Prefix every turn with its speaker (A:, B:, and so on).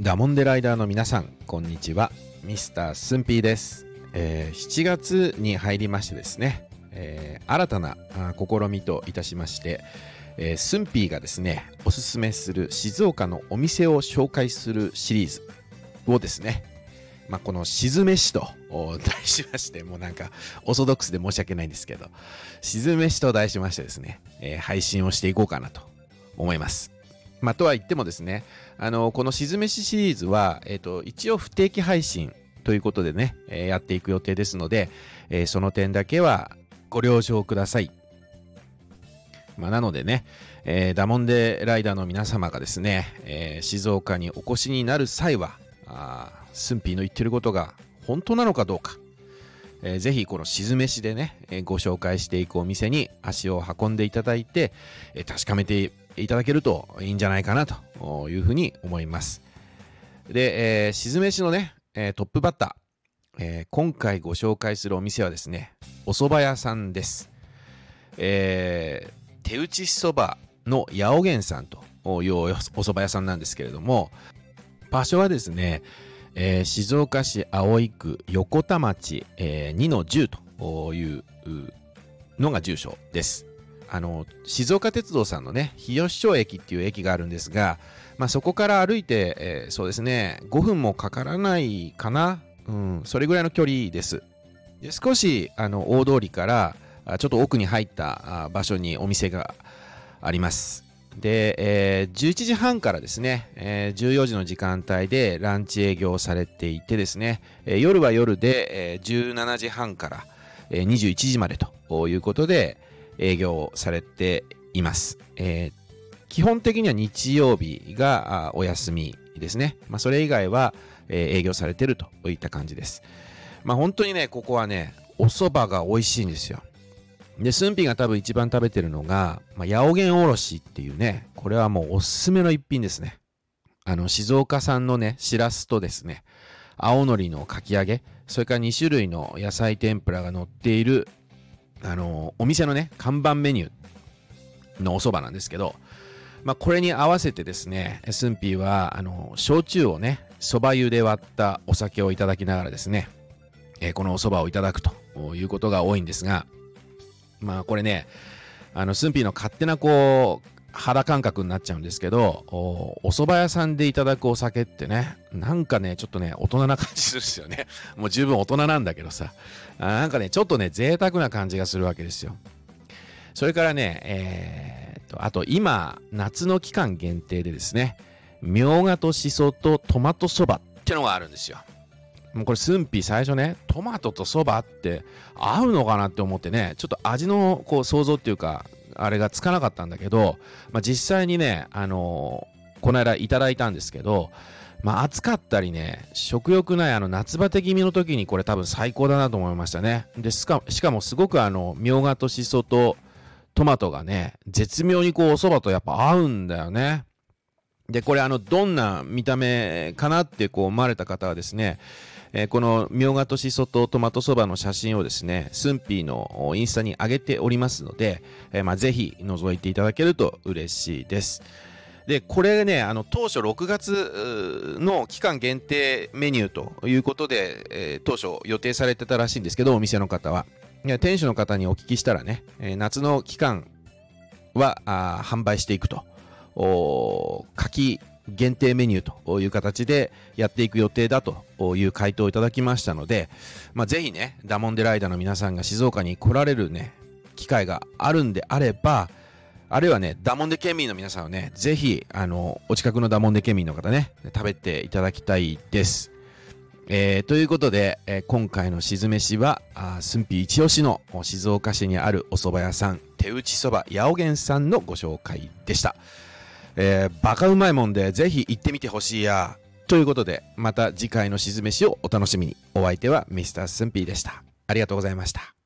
A: ダモンデライダーの皆さん、こんにちは。ミスタースンピーです。えー、7月に入りましてですね、えー、新たな試みといたしまして、えー、スンピーがですね、おすすめする静岡のお店を紹介するシリーズをですね、まあ、この静めしと題しまして、もうなんかオーソドックスで申し訳ないんですけど、静めしと題しましてですね、えー、配信をしていこうかなと思います。まあ、とは言ってもですね、あの、この静めしシリーズは、えっ、ー、と、一応不定期配信ということでね、えー、やっていく予定ですので、えー、その点だけはご了承ください。まあ、なのでね、えー、ダモンデライダーの皆様がですね、えー、静岡にお越しになる際は、あスンピーの言ってることが本当なのかどうか、えー、ぜひこの静めしでね、えー、ご紹介していくお店に足を運んでいただいて、えー、確かめていただけるといいんじゃないかなというふうに思います。で、えー、静めしのね、えー、トップバッター、えー、今回ご紹介するお店はですね、お蕎麦屋さんです。えー、手打ちそばの八百源さんというお蕎麦屋さんなんですけれども、場所はですね、えー、静岡市葵区横田町、えー、2の10というのが住所です。あの、静岡鉄道さんのね、日吉町駅っていう駅があるんですが、まあ、そこから歩いて、えー、そうですね、5分もかからないかな。うん、それぐらいの距離です。で少し、あの、大通りから、ちょっと奥に入った場所にお店があります。で、えー、11時半からですね、えー、14時の時間帯でランチ営業されていてですね、えー、夜は夜で、えー、17時半から、えー、21時までということで営業されています。えー、基本的には日曜日がお休みですね。まあ、それ以外は、営業されてるといった感じです。まあ、本当にね、ここはね、お蕎麦が美味しいんですよ。で、スンピが多分一番食べてるのが、まあ、八百源おろしっていうね、これはもうおすすめの一品ですね。あの、静岡産のね、しらすとですね、青のりのかき揚げ、それから2種類の野菜天ぷらが乗っている、あの、お店のね、看板メニューのお蕎麦なんですけど、まあ、これに合わせてですね、スンピーは、あの、焼酎をね、蕎麦湯で割ったお酒をいただきながらですね、えー、このお蕎麦をいただくということが多いんですが、まあこれね、あの、スンピーの勝手なこう、肌感覚になっちゃうんですけど、お蕎麦屋さんでいただくお酒ってね、なんかね、ちょっとね、大人な感じするんですよね。もう十分大人なんだけどさ、なんかね、ちょっとね、贅沢な感じがするわけですよ。それからね、えー、と、あと今、夏の期間限定でですね、みょうがとしそとトマトそばってのがあるんですよ。もうこれスンピ最初ねトマトとそばって合うのかなって思ってねちょっと味のこう想像っていうかあれがつかなかったんだけど、まあ、実際にねあのー、この間いただいたんですけどまあ暑かったりね食欲ないあの夏バテ気味の時にこれ多分最高だなと思いましたね。でしかしかもすごくあのみょうがとしそとトマトがね絶妙にこうお蕎麦とやっぱ合うんだよね。でこれあのどんな見た目かなってこう思われた方はですねえー、このみょうがとしそとトマトそばの写真をですね、スンピーのインスタに上げておりますので、えー、まあ、ぜひ覗いていただけると嬉しいです。で、これね、あの、当初6月の期間限定メニューということで、えー、当初予定されてたらしいんですけど、お店の方は。店主の方にお聞きしたらね、え、夏の期間は販売していくと。柿限定メニューという形でやっていく予定だという回答をいただきましたので、まあ、ぜひね、ダモンデライダーの皆さんが静岡に来られるね、機会があるんであれば、あるいはね、ダモンデ県民の皆さんはね、ぜひ、あの、お近くのダモンデ県民の方ね、食べていただきたいです。えー、ということで、えー、今回の静めしは、あすんぴ一押しの静岡市にあるお蕎麦屋さん、手打ちそば八百源さんのご紹介でした。えー、バカうまいもんでぜひ行ってみてほしいや。ということで、また次回のしずめしをお楽しみに。お相手は Mr. スンピーでした。ありがとうございました。